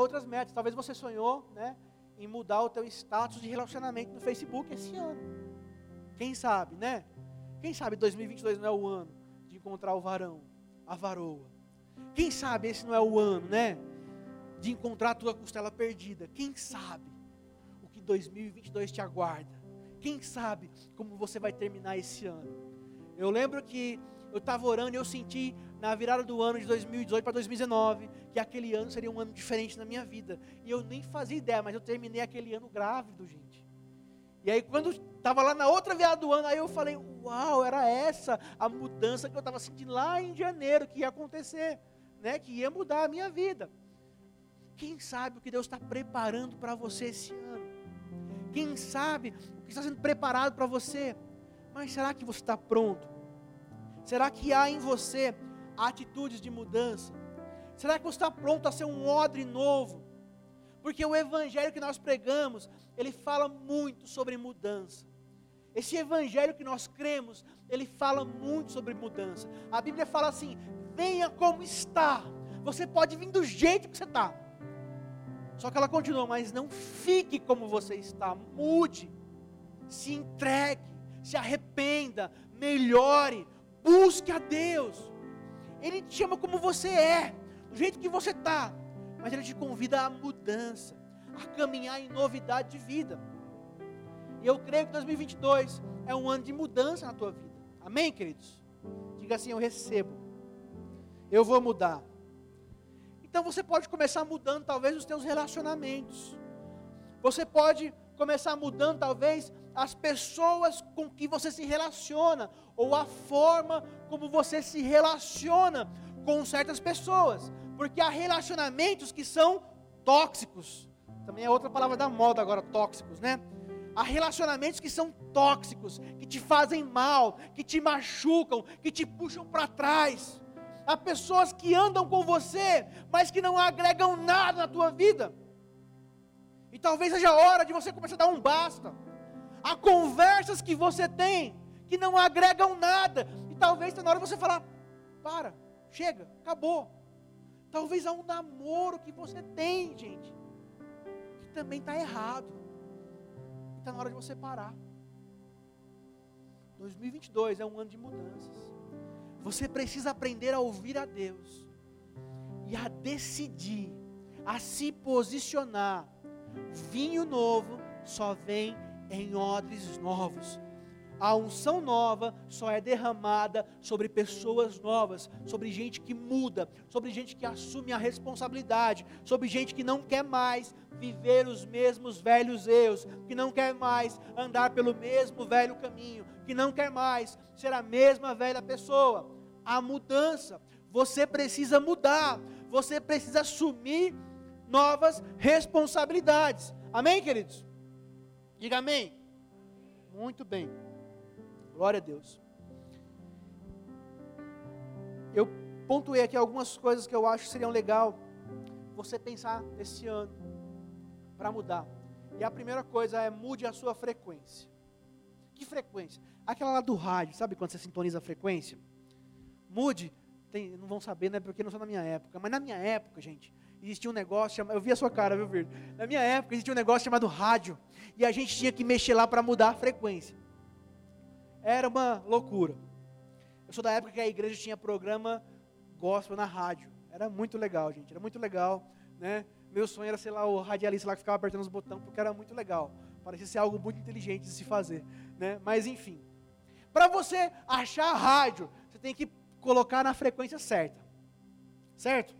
outras metas. Talvez você sonhou, né, em mudar o teu status de relacionamento no Facebook esse ano. Quem sabe, né? Quem sabe 2022 não é o ano de encontrar o varão, a varoa. Quem sabe esse não é o ano, né? De encontrar a tua costela perdida. Quem sabe o que 2022 te aguarda? Quem sabe como você vai terminar esse ano? Eu lembro que eu estava orando e eu senti na virada do ano de 2018 para 2019 que aquele ano seria um ano diferente na minha vida. E eu nem fazia ideia, mas eu terminei aquele ano grávido, gente. E aí quando estava lá na outra virada do ano, aí eu falei, uau, era essa a mudança que eu estava sentindo lá em janeiro que ia acontecer, né? Que ia mudar a minha vida. Quem sabe o que Deus está preparando para você esse ano? Quem sabe o que está sendo preparado para você? Mas será que você está pronto? Será que há em você atitudes de mudança? Será que você está pronto a ser um odre novo? Porque o evangelho que nós pregamos, ele fala muito sobre mudança. Esse evangelho que nós cremos, ele fala muito sobre mudança. A Bíblia fala assim: venha como está. Você pode vir do jeito que você está. Só que ela continua, mas não fique como você está. Mude, se entregue, se arrependa, melhore, busque a Deus. Ele te chama como você é, do jeito que você está, mas Ele te convida à mudança, a caminhar em novidade de vida. E eu creio que 2022 é um ano de mudança na tua vida. Amém, queridos? Diga assim: Eu recebo, eu vou mudar. Então você pode começar mudando, talvez, os teus relacionamentos. Você pode começar mudando, talvez, as pessoas com que você se relaciona, ou a forma como você se relaciona com certas pessoas, porque há relacionamentos que são tóxicos, também é outra palavra da moda agora, tóxicos, né? Há relacionamentos que são tóxicos, que te fazem mal, que te machucam, que te puxam para trás. Há pessoas que andam com você, mas que não agregam nada na tua vida. E talvez seja a hora de você começar a dar um basta. Há conversas que você tem que não agregam nada. E talvez esteja na hora você falar: para, chega, acabou. Talvez há um namoro que você tem, gente, que também está errado. Está na hora de você parar. 2022 é um ano de mudanças. Você precisa aprender a ouvir a Deus e a decidir, a se posicionar. Vinho novo só vem em odres novos. A unção nova só é derramada sobre pessoas novas, sobre gente que muda, sobre gente que assume a responsabilidade, sobre gente que não quer mais viver os mesmos velhos erros, que não quer mais andar pelo mesmo velho caminho, que não quer mais ser a mesma velha pessoa. A mudança, você precisa mudar, você precisa assumir novas responsabilidades. Amém, queridos? Diga amém. Muito bem. Glória a Deus. Eu pontuei aqui algumas coisas que eu acho que seriam legal você pensar esse ano para mudar. E a primeira coisa é mude a sua frequência. Que frequência? Aquela lá do rádio, sabe quando você sintoniza a frequência? Mude, tem, não vão saber, né? Porque não sou na minha época. Mas na minha época, gente, existia um negócio chamado. Eu vi a sua cara, viu, Virgo? Na minha época existia um negócio chamado rádio. E a gente tinha que mexer lá para mudar a frequência. Era uma loucura. Eu sou da época que a igreja tinha programa gospel na rádio. Era muito legal, gente. Era muito legal, né? Meu sonho era, sei lá, o radialista lá que ficava apertando os botões, porque era muito legal. Parecia ser algo muito inteligente de se fazer, né? Mas enfim. Para você achar a rádio, você tem que colocar na frequência certa. Certo?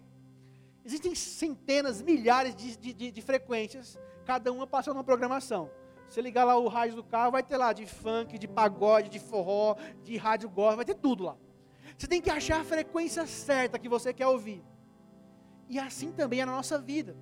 Existem centenas, milhares de, de, de frequências, cada uma passando uma programação. Você ligar lá o rádio do carro, vai ter lá de funk, de pagode, de forró, de rádio gospel, vai ter tudo lá. Você tem que achar a frequência certa que você quer ouvir. E assim também é na nossa vida.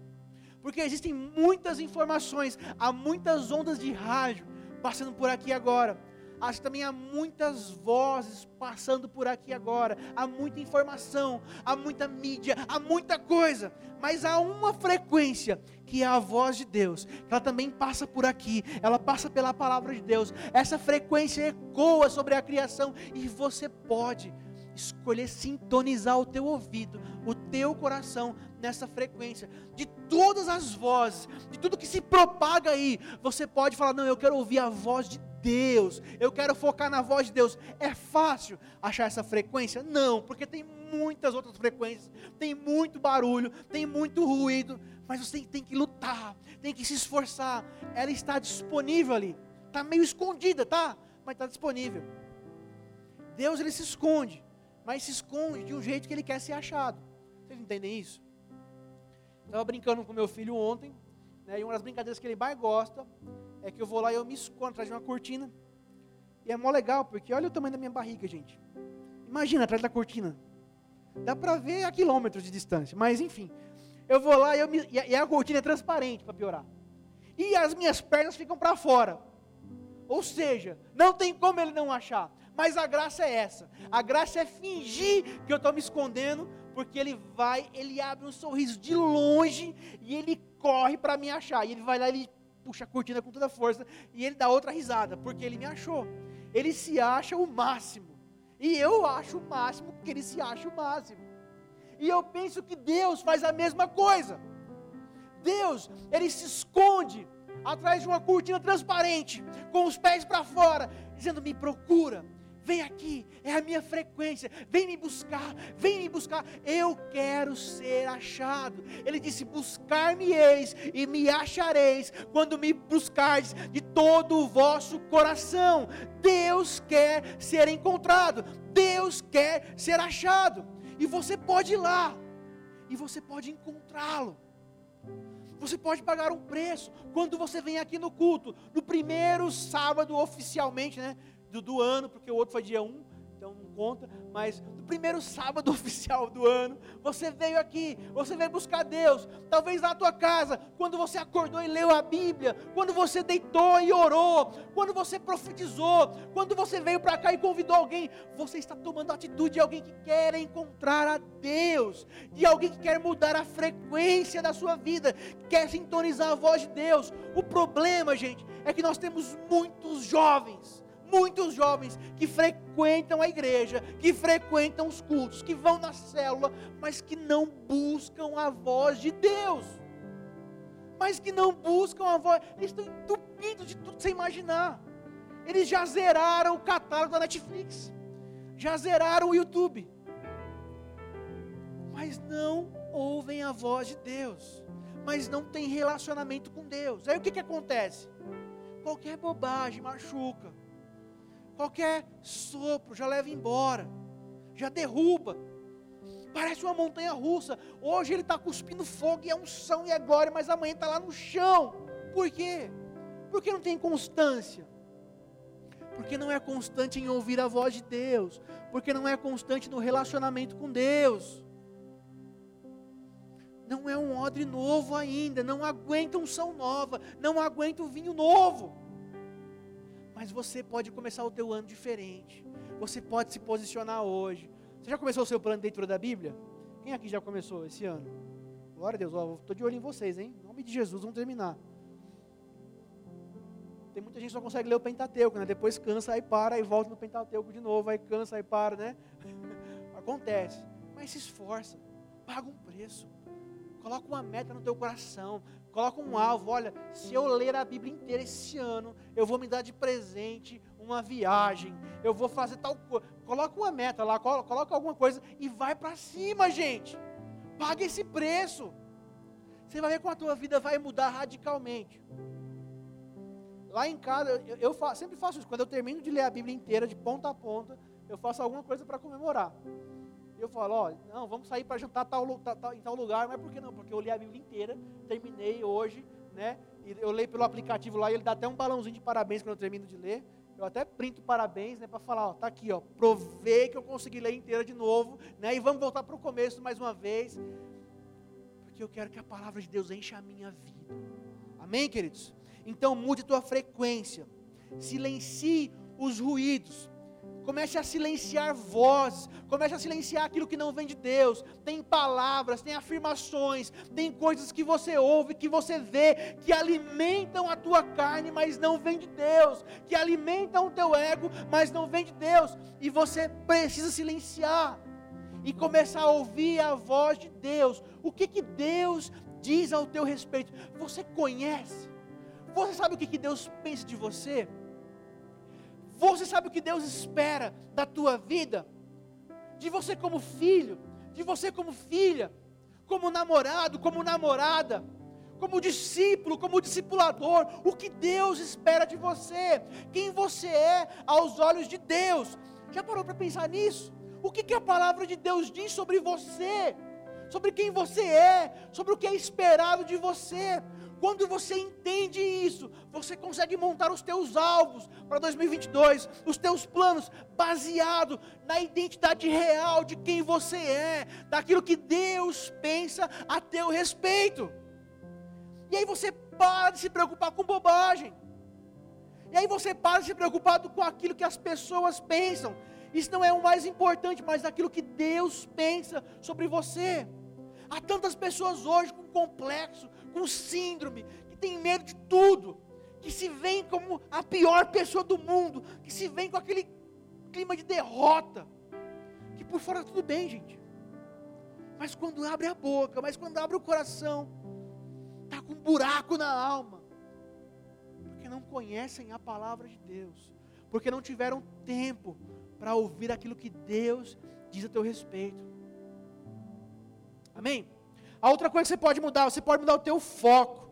Porque existem muitas informações, há muitas ondas de rádio passando por aqui agora. Acho que também há muitas vozes passando por aqui agora, há muita informação, há muita mídia, há muita coisa, mas há uma frequência que é a voz de Deus, que ela também passa por aqui, ela passa pela palavra de Deus. Essa frequência ecoa sobre a criação e você pode escolher sintonizar o teu ouvido, o teu coração nessa frequência. De todas as vozes, de tudo que se propaga aí, você pode falar: Não, eu quero ouvir a voz de Deus, eu quero focar na voz de Deus. É fácil achar essa frequência? Não, porque tem muitas outras frequências, tem muito barulho, tem muito ruído, mas você tem que lutar, tem que se esforçar. Ela está disponível ali, está meio escondida, tá? Mas está disponível. Deus ele se esconde, mas se esconde de um jeito que ele quer ser achado. Vocês entendem isso? Estava brincando com meu filho ontem, né, e uma das brincadeiras que ele mais gosta é que eu vou lá e eu me escondo atrás de uma cortina. E é mó legal, porque olha o tamanho da minha barriga, gente. Imagina atrás da cortina. Dá para ver a quilômetros de distância, mas enfim. Eu vou lá e, eu me, e a cortina é transparente para piorar. E as minhas pernas ficam para fora. Ou seja, não tem como ele não achar. Mas a graça é essa. A graça é fingir que eu estou me escondendo, porque ele vai, ele abre um sorriso de longe e ele corre para me achar. E ele vai lá, ele puxa a cortina com toda a força e ele dá outra risada, porque ele me achou. Ele se acha o máximo. E eu acho o máximo que ele se acha o máximo. E eu penso que Deus faz a mesma coisa. Deus, ele se esconde atrás de uma cortina transparente, com os pés para fora, dizendo: "Me procura, vem aqui, é a minha frequência, vem me buscar, vem me buscar, eu quero ser achado. Ele disse: Buscar-me-eis e me achareis, quando me buscardes de todo o vosso coração. Deus quer ser encontrado, Deus quer ser achado, e você pode ir lá, e você pode encontrá-lo. Você pode pagar um preço quando você vem aqui no culto, no primeiro sábado oficialmente, né? Do, do ano, porque o outro foi dia 1, então não conta, mas no primeiro sábado oficial do ano, você veio aqui, você veio buscar Deus, talvez na tua casa, quando você acordou e leu a Bíblia, quando você deitou e orou, quando você profetizou, quando você veio para cá e convidou alguém, você está tomando a atitude de alguém que quer encontrar a Deus, de alguém que quer mudar a frequência da sua vida, quer sintonizar a voz de Deus. O problema, gente, é que nós temos muitos jovens muitos jovens que frequentam a igreja, que frequentam os cultos, que vão na célula, mas que não buscam a voz de Deus. Mas que não buscam a voz, eles estão entupidos de tudo sem imaginar. Eles já zeraram o catálogo da Netflix, já zeraram o YouTube, mas não ouvem a voz de Deus, mas não tem relacionamento com Deus. Aí o que, que acontece? Qualquer bobagem machuca Qualquer sopro já leva embora, já derruba. Parece uma montanha russa. Hoje ele está cuspindo fogo e é unção e é glória, mas amanhã está lá no chão. Por quê? Porque não tem constância. Porque não é constante em ouvir a voz de Deus. Porque não é constante no relacionamento com Deus. Não é um odre novo ainda. Não aguenta unção nova. Não aguenta o vinho novo. Mas você pode começar o teu ano diferente. Você pode se posicionar hoje. Você já começou o seu plano de leitura da Bíblia? Quem aqui já começou esse ano? Glória a Deus, estou de olho em vocês, hein? Em nome de Jesus, vamos terminar. Tem muita gente que só consegue ler o Pentateuco, né? Depois cansa, aí para, aí volta no Pentateuco de novo, aí cansa, aí para, né? Acontece. Mas se esforça, paga um preço. Coloca uma meta no teu coração. Coloca um alvo. Olha, se eu ler a Bíblia inteira esse ano, eu vou me dar de presente uma viagem. Eu vou fazer tal coisa. Coloca uma meta lá, coloca alguma coisa e vai para cima, gente. Paga esse preço. Você vai ver como a tua vida vai mudar radicalmente. Lá em casa, eu, eu faço, sempre faço isso. Quando eu termino de ler a Bíblia inteira, de ponta a ponta, eu faço alguma coisa para comemorar. Eu falo, ó, não, vamos sair para jantar tal, tal, em tal lugar, mas por que não? Porque eu li a Bíblia inteira, terminei hoje, né? E eu leio pelo aplicativo lá e ele dá até um balãozinho de parabéns quando eu termino de ler. Eu até printo parabéns, né, para falar, ó, tá aqui, ó, provei que eu consegui ler inteira de novo, né? E vamos voltar para o começo mais uma vez. Porque eu quero que a palavra de Deus encha a minha vida. Amém, queridos? Então mude tua frequência. Silencie os ruídos. Comece a silenciar vozes, comece a silenciar aquilo que não vem de Deus. Tem palavras, tem afirmações, tem coisas que você ouve, que você vê, que alimentam a tua carne, mas não vem de Deus, que alimentam o teu ego, mas não vem de Deus, e você precisa silenciar. e começar a ouvir a voz de Deus. O que, que Deus diz ao teu respeito? Você conhece? Você sabe o que, que Deus pensa de você? Você sabe o que Deus espera da tua vida? De você como filho, de você como filha, como namorado, como namorada, como discípulo, como discipulador, o que Deus espera de você, quem você é aos olhos de Deus. Já parou para pensar nisso? O que, que a palavra de Deus diz sobre você? Sobre quem você é, sobre o que é esperado de você. Quando você entende isso, você consegue montar os teus alvos para 2022, os teus planos baseado na identidade real de quem você é, daquilo que Deus pensa a teu respeito. E aí você para de se preocupar com bobagem. E aí você para de se preocupar com aquilo que as pessoas pensam. Isso não é o mais importante, mas aquilo que Deus pensa sobre você. Há tantas pessoas hoje com complexo, com síndrome, que tem medo de tudo, que se veem como a pior pessoa do mundo, que se veem com aquele clima de derrota, que por fora tudo bem, gente. Mas quando abre a boca, mas quando abre o coração, está com um buraco na alma, porque não conhecem a palavra de Deus, porque não tiveram tempo para ouvir aquilo que Deus diz a teu respeito. Amém? A outra coisa que você pode mudar, você pode mudar o teu foco,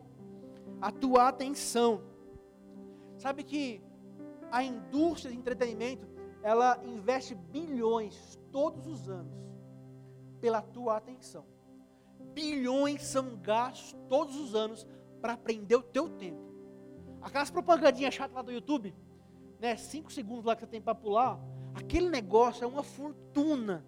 a tua atenção. Sabe que a indústria de entretenimento, ela investe bilhões todos os anos pela tua atenção. Bilhões são gastos todos os anos para prender o teu tempo. Aquelas propagandinhas chatas lá do YouTube, né, cinco segundos lá que você tem para pular, aquele negócio é uma fortuna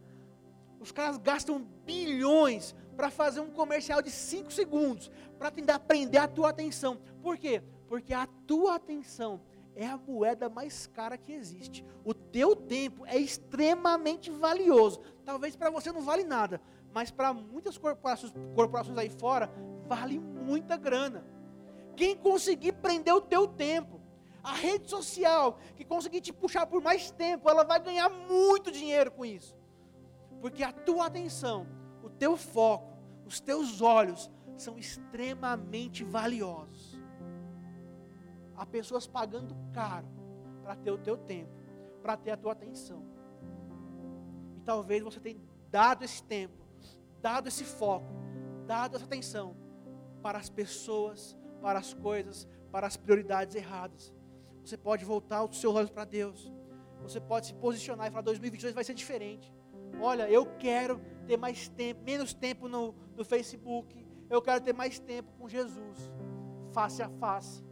os caras gastam bilhões para fazer um comercial de 5 segundos, para tentar prender a tua atenção. Por quê? Porque a tua atenção é a moeda mais cara que existe. O teu tempo é extremamente valioso. Talvez para você não vale nada, mas para muitas corporações, corporações aí fora, vale muita grana. Quem conseguir prender o teu tempo, a rede social que conseguir te puxar por mais tempo, ela vai ganhar muito dinheiro com isso. Porque a tua atenção, o teu foco, os teus olhos são extremamente valiosos. Há pessoas pagando caro para ter o teu tempo, para ter a tua atenção. E talvez você tenha dado esse tempo, dado esse foco, dado essa atenção para as pessoas, para as coisas, para as prioridades erradas. Você pode voltar os seus olhos para Deus. Você pode se posicionar e falar: 2022 vai ser diferente. Olha, eu quero ter mais tempo, menos tempo no, no Facebook. Eu quero ter mais tempo com Jesus, face a face.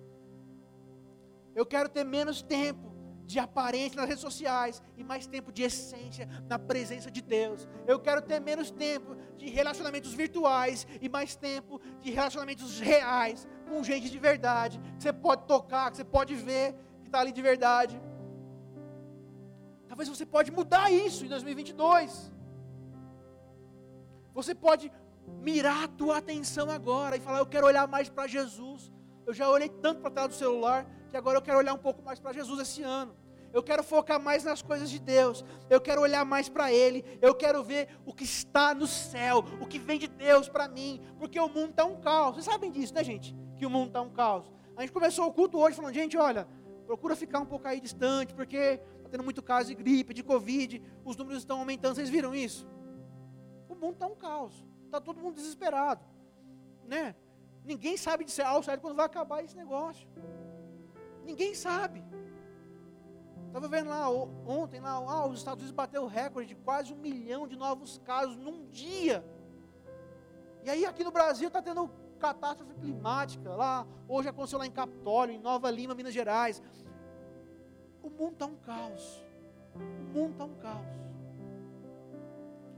Eu quero ter menos tempo de aparência nas redes sociais e mais tempo de essência na presença de Deus. Eu quero ter menos tempo de relacionamentos virtuais e mais tempo de relacionamentos reais com gente de verdade, que você pode tocar, que você pode ver, que está ali de verdade. Talvez você pode mudar isso em 2022. Você pode mirar a tua atenção agora e falar: Eu quero olhar mais para Jesus. Eu já olhei tanto para trás do celular que agora eu quero olhar um pouco mais para Jesus esse ano. Eu quero focar mais nas coisas de Deus. Eu quero olhar mais para Ele. Eu quero ver o que está no céu, o que vem de Deus para mim. Porque o mundo está um caos. Vocês sabem disso, né, gente? Que o mundo está um caos. A gente começou o culto hoje falando: gente, olha, procura ficar um pouco aí distante, porque tendo muito caso de gripe, de Covid, os números estão aumentando. Vocês viram isso? O mundo está um caos. Está todo mundo desesperado. Né? Ninguém sabe de ao certo quando vai acabar esse negócio. Ninguém sabe. Estava vendo lá ontem, lá, ah, os Estados Unidos bateu o recorde de quase um milhão de novos casos num dia. E aí aqui no Brasil está tendo catástrofe climática. Lá, hoje aconteceu lá em Capitólio, em Nova Lima, Minas Gerais. O mundo está um caos. O mundo está um caos.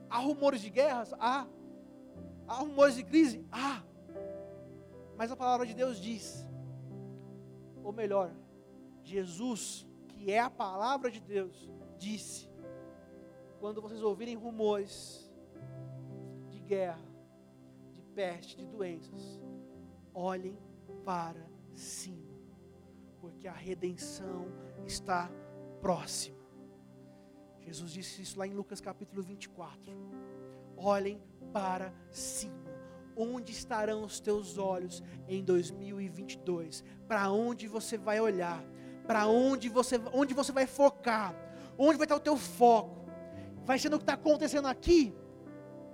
Há rumores de guerras? Há. Há rumores de crise? Há. Mas a palavra de Deus diz, ou melhor, Jesus, que é a palavra de Deus, disse: quando vocês ouvirem rumores de guerra, de peste, de doenças, olhem para cima, porque a redenção está próxima. Jesus disse isso lá em Lucas capítulo 24. Olhem para cima. Onde estarão os teus olhos em 2022? Para onde você vai olhar? Para onde você, onde você vai focar? Onde vai estar o teu foco? Vai ser no que está acontecendo aqui?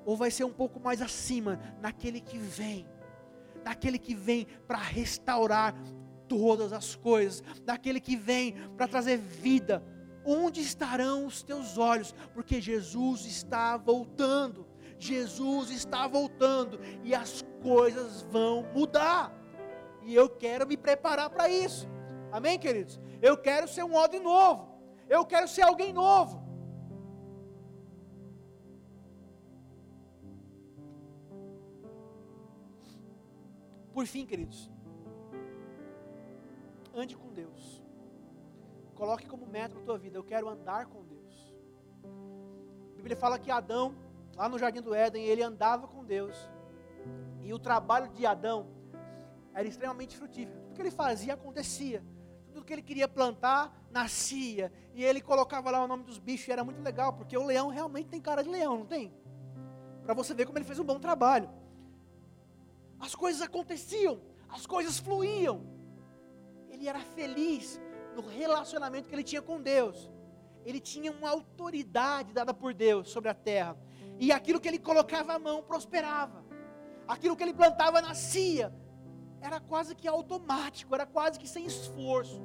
Ou vai ser um pouco mais acima, naquele que vem? Naquele que vem para restaurar todas as coisas, daquele que vem para trazer vida. Onde estarão os teus olhos? Porque Jesus está voltando. Jesus está voltando e as coisas vão mudar. E eu quero me preparar para isso. Amém, queridos? Eu quero ser um odre novo. Eu quero ser alguém novo. Por fim, queridos, ande com Deus. Coloque como meta na tua vida, eu quero andar com Deus. A Bíblia fala que Adão, lá no jardim do Éden, ele andava com Deus. E o trabalho de Adão era extremamente frutífero. Tudo que ele fazia acontecia. Tudo que ele queria plantar, nascia. E ele colocava lá o nome dos bichos, e era muito legal, porque o leão realmente tem cara de leão, não tem? Para você ver como ele fez um bom trabalho. As coisas aconteciam, as coisas fluíam ele era feliz no relacionamento que ele tinha com Deus. Ele tinha uma autoridade dada por Deus sobre a terra. E aquilo que ele colocava a mão prosperava. Aquilo que ele plantava nascia. Era quase que automático, era quase que sem esforço.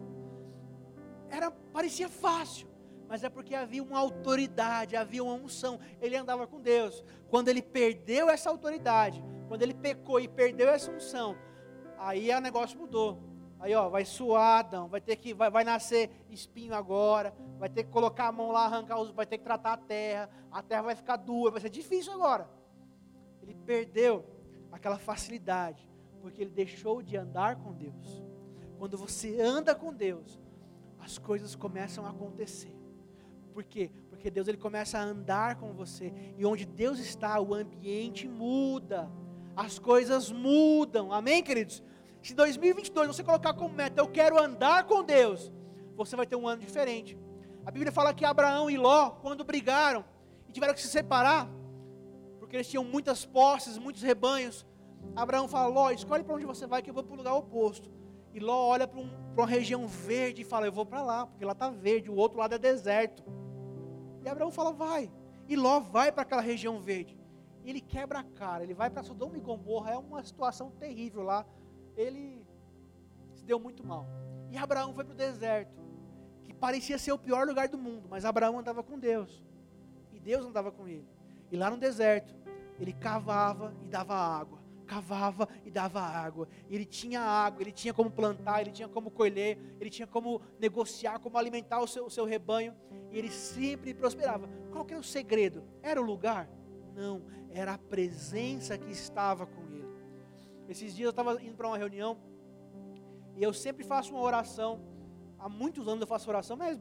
Era parecia fácil, mas é porque havia uma autoridade, havia uma unção. Ele andava com Deus. Quando ele perdeu essa autoridade, quando ele pecou e perdeu essa unção, aí o negócio mudou. Aí, ó, vai suar, Adão, vai ter que, vai, vai nascer espinho agora, vai ter que colocar a mão lá, arrancar os, vai ter que tratar a terra, a terra vai ficar dura, vai ser difícil agora. Ele perdeu aquela facilidade, porque ele deixou de andar com Deus. Quando você anda com Deus, as coisas começam a acontecer. Por quê? Porque Deus ele começa a andar com você, e onde Deus está, o ambiente muda, as coisas mudam. Amém, queridos? Se 2022 você colocar como meta, eu quero andar com Deus, você vai ter um ano diferente. A Bíblia fala que Abraão e Ló, quando brigaram e tiveram que se separar, porque eles tinham muitas posses, muitos rebanhos, Abraão fala: Ló, escolhe para onde você vai, que eu vou para o lugar oposto. E Ló olha para um, uma região verde e fala: Eu vou para lá, porque lá está verde, o outro lado é deserto. E Abraão fala: Vai. E Ló vai para aquela região verde. E ele quebra a cara, ele vai para Sodoma e Gomorra, é uma situação terrível lá ele se deu muito mal. E Abraão foi para o deserto, que parecia ser o pior lugar do mundo, mas Abraão andava com Deus, e Deus andava com ele. E lá no deserto, ele cavava e dava água, cavava e dava água. E ele tinha água, ele tinha como plantar, ele tinha como colher, ele tinha como negociar, como alimentar o seu, o seu rebanho, e ele sempre prosperava. Qual que era o segredo? Era o lugar? Não, era a presença que estava com esses dias eu estava indo para uma reunião e eu sempre faço uma oração. Há muitos anos eu faço oração, mas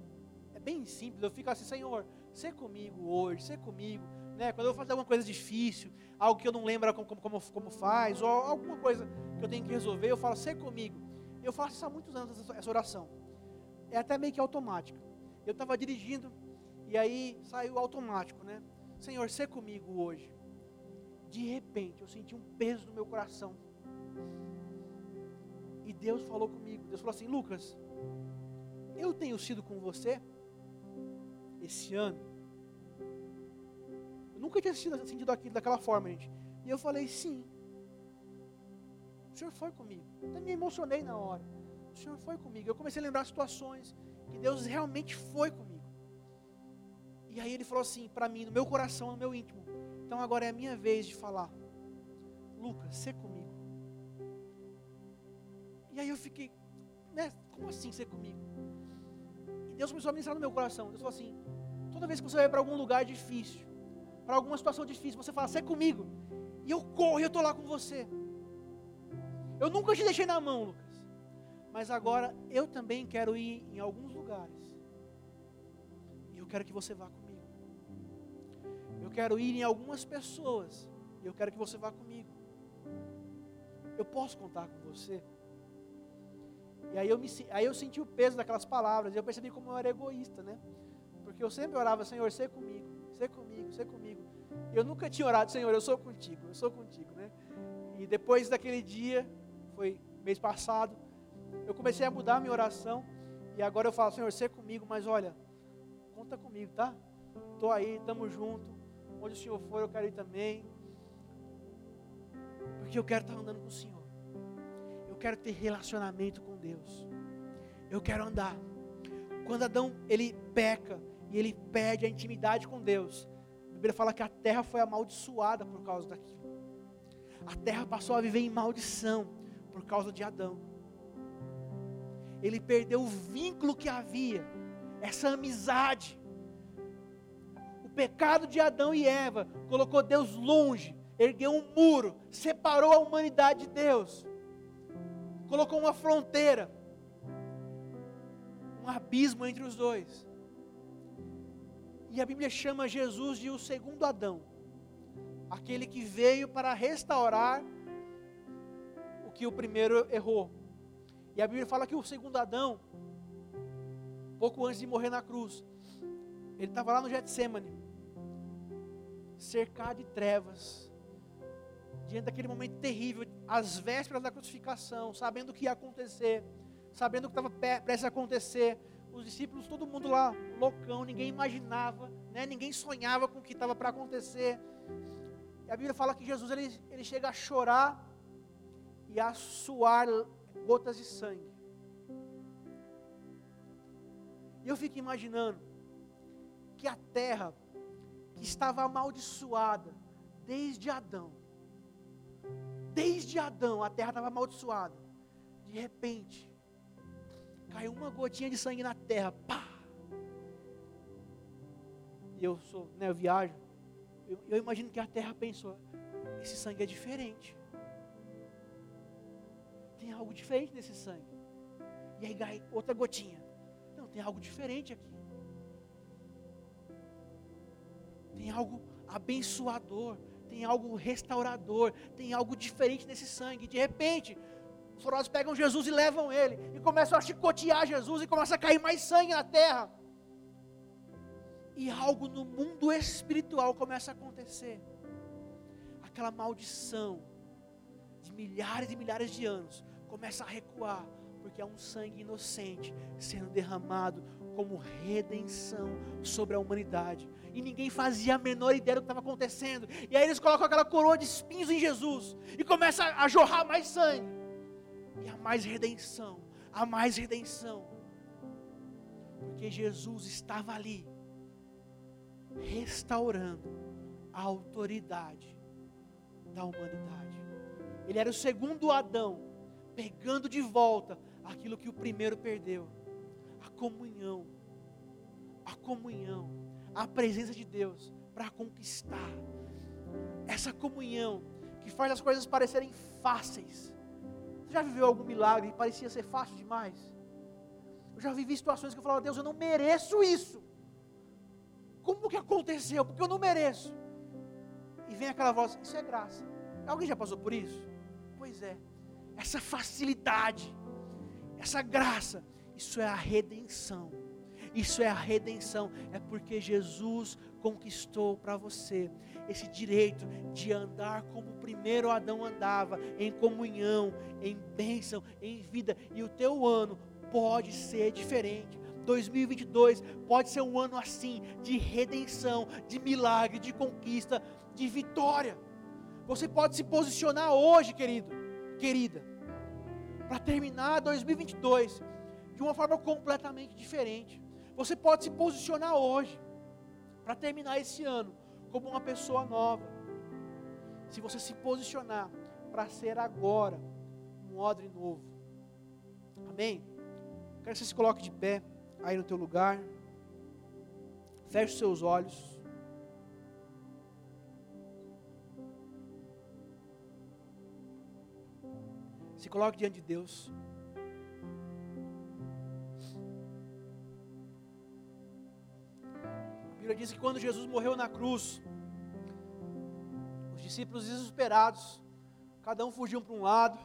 é bem simples. Eu fico assim, Senhor, ser comigo hoje, ser comigo. Né? Quando eu vou fazer alguma coisa difícil, algo que eu não lembro como, como, como faz, ou alguma coisa que eu tenho que resolver, eu falo, ser comigo. Eu faço isso há muitos anos, essa oração. É até meio que automática. Eu estava dirigindo e aí saiu automático, né? Senhor, ser comigo hoje. De repente, eu senti um peso no meu coração e Deus falou comigo. Deus falou assim: Lucas, eu tenho sido com você esse ano. Eu nunca tinha sentido aquilo daquela forma, gente. E eu falei: sim. O Senhor foi comigo. Até me emocionei na hora. O Senhor foi comigo. Eu comecei a lembrar situações que Deus realmente foi comigo. E aí ele falou assim para mim, no meu coração, no meu íntimo. Então agora é a minha vez de falar. Lucas, ser comigo. E aí eu fiquei, né? Como assim ser comigo? E Deus começou a ministrar no meu coração. Deus falou assim: toda vez que você vai para algum lugar difícil, para alguma situação difícil, você fala, ser comigo. E eu corro eu estou lá com você. Eu nunca te deixei na mão, Lucas. Mas agora eu também quero ir em alguns lugares. E eu quero que você vá comigo. Eu quero ir em algumas pessoas. E eu quero que você vá comigo. Eu posso contar com você? E aí eu, me, aí eu senti o peso daquelas palavras, e eu percebi como eu era egoísta, né? porque eu sempre orava, Senhor, ser comigo, ser comigo, ser comigo. Eu nunca tinha orado, Senhor, eu sou contigo, eu sou contigo, né? E depois daquele dia, foi mês passado, eu comecei a mudar a minha oração. E agora eu falo, Senhor, ser comigo, mas olha, conta comigo, tá? Estou aí, estamos juntos. Onde o Senhor for, eu quero ir também. Porque eu quero estar andando com o Senhor. Quero ter relacionamento com Deus. Eu quero andar. Quando Adão ele peca e ele perde a intimidade com Deus, a Bíblia fala que a terra foi amaldiçoada por causa daquilo. A terra passou a viver em maldição por causa de Adão. Ele perdeu o vínculo que havia, essa amizade. O pecado de Adão e Eva colocou Deus longe, ergueu um muro, separou a humanidade de Deus, colocou uma fronteira, um abismo entre os dois. E a Bíblia chama Jesus de o segundo Adão, aquele que veio para restaurar o que o primeiro errou. E a Bíblia fala que o segundo Adão, pouco antes de morrer na cruz, ele estava lá no Getsemane, cercado de trevas, diante daquele momento terrível, às vésperas da crucificação, sabendo o que ia acontecer, sabendo o que estava prestes a acontecer. Os discípulos, todo mundo lá, loucão, ninguém imaginava, né? ninguém sonhava com o que estava para acontecer. E a Bíblia fala que Jesus ele, ele chega a chorar e a suar gotas de sangue. E eu fico imaginando que a terra que estava amaldiçoada desde Adão, desde Adão a terra estava amaldiçoada. De repente, caiu uma gotinha de sangue na terra, pá! E eu sou, né, eu viajo. Eu, eu imagino que a terra pensou: esse sangue é diferente tem algo diferente nesse sangue. E aí cai outra gotinha. Não, tem algo diferente aqui. Tem algo abençoador, tem algo restaurador, tem algo diferente nesse sangue. De repente, os forosos pegam Jesus e levam ele, e começam a chicotear Jesus, e começa a cair mais sangue na terra. E algo no mundo espiritual começa a acontecer. Aquela maldição de milhares e milhares de anos começa a recuar, porque há um sangue inocente sendo derramado como redenção sobre a humanidade. E ninguém fazia a menor ideia do que estava acontecendo. E aí eles colocam aquela coroa de espinhos em Jesus e começa a jorrar mais sangue. E há mais redenção, há mais redenção. Porque Jesus estava ali restaurando a autoridade da humanidade. Ele era o segundo Adão pegando de volta aquilo que o primeiro perdeu comunhão, a comunhão, a presença de Deus para conquistar essa comunhão que faz as coisas parecerem fáceis. Você já viveu algum milagre e parecia ser fácil demais? Eu já vivi situações que eu falava, Deus, eu não mereço isso. Como que aconteceu? Porque eu não mereço. E vem aquela voz, isso é graça. Alguém já passou por isso? Pois é essa facilidade, essa graça, isso é a redenção. Isso é a redenção, é porque Jesus conquistou para você esse direito de andar como o primeiro Adão andava, em comunhão, em bênção, em vida, e o teu ano pode ser diferente. 2022 pode ser um ano assim, de redenção, de milagre, de conquista, de vitória. Você pode se posicionar hoje, querido, querida, para terminar 2022 de uma forma completamente diferente. Você pode se posicionar hoje para terminar esse ano como uma pessoa nova. Se você se posicionar para ser agora um odre novo. Amém? Quero que você se coloque de pé aí no teu lugar. Feche os seus olhos. Se coloque diante de Deus. Bíblia diz que quando Jesus morreu na cruz, os discípulos desesperados, cada um fugiu para um lado,